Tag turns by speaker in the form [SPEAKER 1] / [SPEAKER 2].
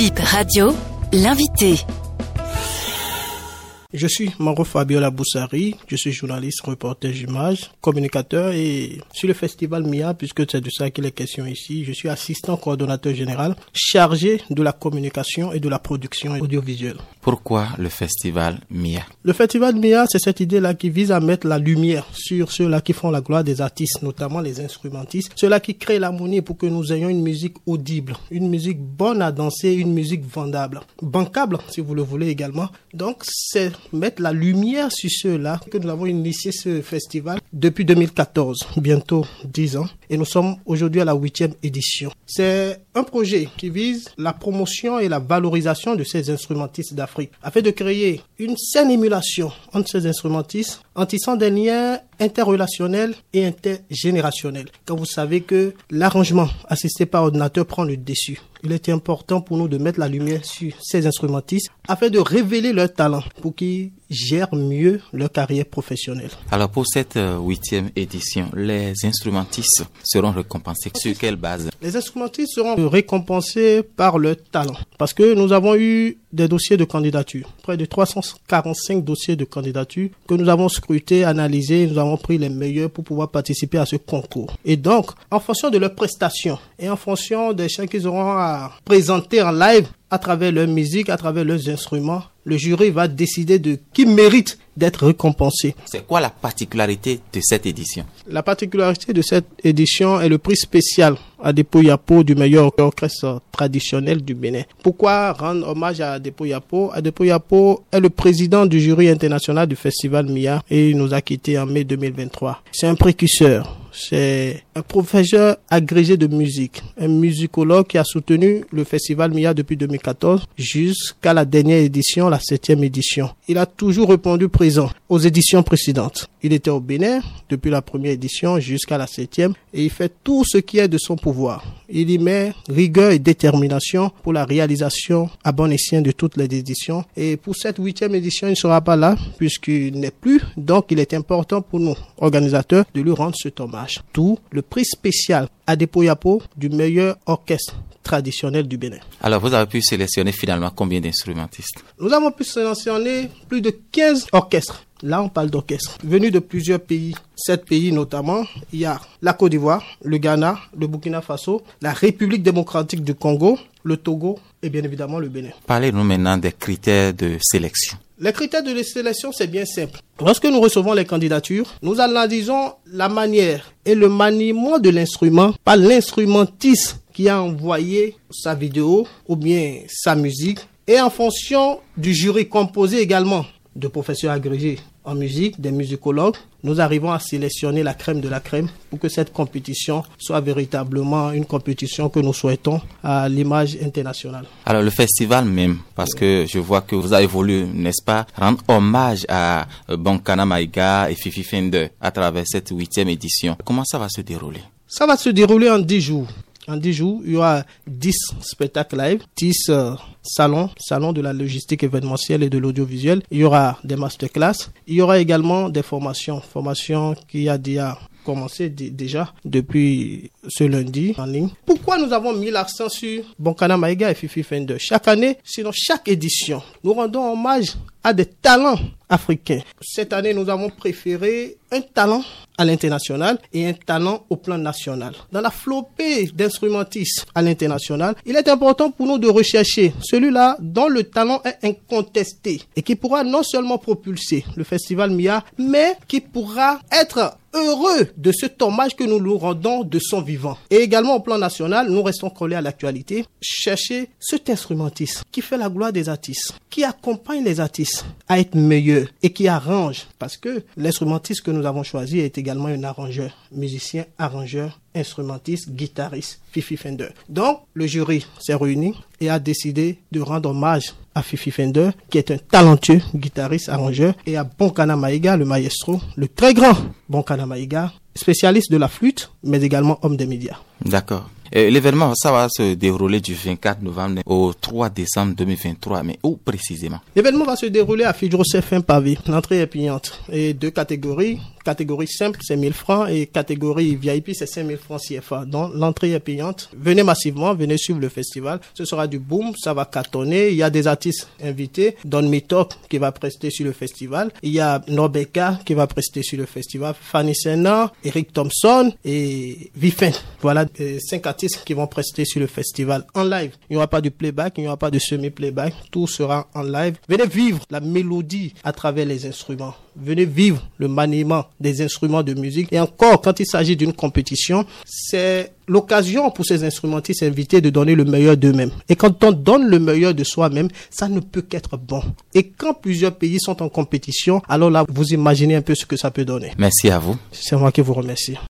[SPEAKER 1] Bip Radio, l'invité.
[SPEAKER 2] Je suis Maro Fabiola Boussari, je suis journaliste, reporter d'image, communicateur et sur le festival MIA, puisque c'est de ça qu'il est question ici, je suis assistant coordonnateur général chargé de la communication et de la production audiovisuelle.
[SPEAKER 3] Pourquoi le festival MIA
[SPEAKER 2] Le festival MIA, c'est cette idée-là qui vise à mettre la lumière sur ceux-là qui font la gloire des artistes, notamment les instrumentistes, ceux-là qui créent l'harmonie pour que nous ayons une musique audible, une musique bonne à danser, une musique vendable, bancable si vous le voulez également. Donc c'est mettre la lumière sur ceux-là que nous avons initié ce festival depuis 2014, bientôt 10 ans, et nous sommes aujourd'hui à la huitième édition. C'est un projet qui vise la promotion et la valorisation de ces instrumentistes d'Afrique, afin de créer une saine émulation entre ces instrumentistes, en tissant des liens interrelationnels et intergénérationnels. Quand vous savez que l'arrangement assisté par ordinateur prend le dessus, il est important pour nous de mettre la lumière sur ces instrumentistes afin de révéler leur talent pour qu'ils gèrent mieux leur carrière professionnelle.
[SPEAKER 3] Alors pour cette euh, huitième édition, les instrumentistes seront récompensés. Sur quelle base?
[SPEAKER 2] Les instrumentistes seront récompensés par leur talent. Parce que nous avons eu des dossiers de candidature, près de 345 dossiers de candidature que nous avons scrutés, analysés, nous avons pris les meilleurs pour pouvoir participer à ce concours. Et donc, en fonction de leurs prestations et en fonction des chants qu'ils auront à présenter en live, à travers leur musique, à travers leurs instruments, le jury va décider de qui mérite d'être récompensé.
[SPEAKER 3] C'est quoi la particularité de cette édition
[SPEAKER 2] La particularité de cette édition est le prix spécial à Depo Yapo du meilleur orchestre traditionnel du Bénin. Pourquoi rendre hommage à Depo Yapo? Adepo Yapo est le président du jury international du festival MIA et il nous a quittés en mai 2023. C'est un précurseur c'est un professeur agrégé de musique, un musicologue qui a soutenu le festival MIA depuis 2014 jusqu'à la dernière édition, la septième édition. Il a toujours répondu présent aux éditions précédentes. Il était au Bénin depuis la première édition jusqu'à la septième et il fait tout ce qui est de son pouvoir. Il y met rigueur et détermination pour la réalisation à bon escient de toutes les éditions. Et pour cette huitième édition, il ne sera pas là puisqu'il n'est plus. Donc, il est important pour nous, organisateurs, de lui rendre ce hommage. Tout le prix spécial à Yapo du meilleur orchestre traditionnel du Bénin.
[SPEAKER 3] Alors, vous avez pu sélectionner finalement combien d'instrumentistes?
[SPEAKER 2] Nous avons pu sélectionner plus de 15 orchestres Là, on parle d'orchestre. Venu de plusieurs pays, sept pays notamment, il y a la Côte d'Ivoire, le Ghana, le Burkina Faso, la République démocratique du Congo, le Togo et bien évidemment le Bénin.
[SPEAKER 3] Parlez-nous maintenant des critères de sélection.
[SPEAKER 2] Les critères de sélection, c'est bien simple. Lorsque nous recevons les candidatures, nous analysons la manière et le maniement de l'instrument par l'instrumentiste qui a envoyé sa vidéo ou bien sa musique et en fonction du jury composé également de professeurs agrégés en musique, des musicologues, nous arrivons à sélectionner la crème de la crème pour que cette compétition soit véritablement une compétition que nous souhaitons à l'image internationale.
[SPEAKER 3] Alors le festival même, parce que je vois que vous avez voulu, n'est-ce pas, rendre hommage à Bankana Maïga et Fifi Fender à travers cette huitième édition. Comment ça va se dérouler?
[SPEAKER 2] Ça va se dérouler en dix jours. En 10 jours, il y aura 10 spectacles live, 10 euh, salons, salons de la logistique événementielle et de l'audiovisuel. Il y aura des masterclass. Il y aura également des formations, formations qui a déjà commencé déjà depuis ce lundi en ligne. Pourquoi nous avons mis l'accent sur Bonkana Maïga et Fifi Fender? Chaque année, sinon chaque édition, nous rendons hommage à des talents africains. Cette année, nous avons préféré un talent à l'international et un talent au plan national. Dans la flopée d'instrumentistes à l'international, il est important pour nous de rechercher celui-là dont le talent est incontesté et qui pourra non seulement propulser le festival MIA, mais qui pourra être heureux de cet hommage que nous lui rendons de son vivant. Et également au plan national, nous restons collés à l'actualité. Chercher cet instrumentiste qui fait la gloire des artistes, qui accompagne les artistes à être meilleurs et qui arrange. Parce que l'instrumentiste que nous avons choisi est également un arrangeur, musicien, arrangeur, instrumentiste, guitariste, Fifi Fender. Donc, le jury s'est réuni et a décidé de rendre hommage à Fifi Fender, qui est un talentueux guitariste, arrangeur, et à Bonkana Maïga, le maestro, le très grand Bonkana Maïga, spécialiste de la flûte, mais également homme des médias.
[SPEAKER 3] D'accord. L'événement, ça va se dérouler du 24 novembre au 3 décembre 2023, mais où précisément?
[SPEAKER 2] L'événement va se dérouler à fin Pavé. L'entrée est payante. Et deux catégories, Catégorie simple, c'est 1000 francs et catégorie VIP, c'est 5000 francs CFA. Donc l'entrée est payante. Venez massivement, venez suivre le festival. Ce sera du boom, ça va cartonner. Il y a des artistes invités. Don Mitok qui va prester sur le festival. Il y a Norbeka qui va prester sur le festival. Fanny Senna, Eric Thompson et Vifen. Voilà euh, cinq artistes qui vont prester sur le festival en live. Il n'y aura pas de playback, il n'y aura pas de semi-playback. Tout sera en live. Venez vivre la mélodie à travers les instruments. Venez vivre le maniement des instruments de musique. Et encore, quand il s'agit d'une compétition, c'est l'occasion pour ces instrumentistes invités de donner le meilleur d'eux-mêmes. Et quand on donne le meilleur de soi-même, ça ne peut qu'être bon. Et quand plusieurs pays sont en compétition, alors là, vous imaginez un peu ce que ça peut donner.
[SPEAKER 3] Merci à vous.
[SPEAKER 2] C'est moi qui vous remercie.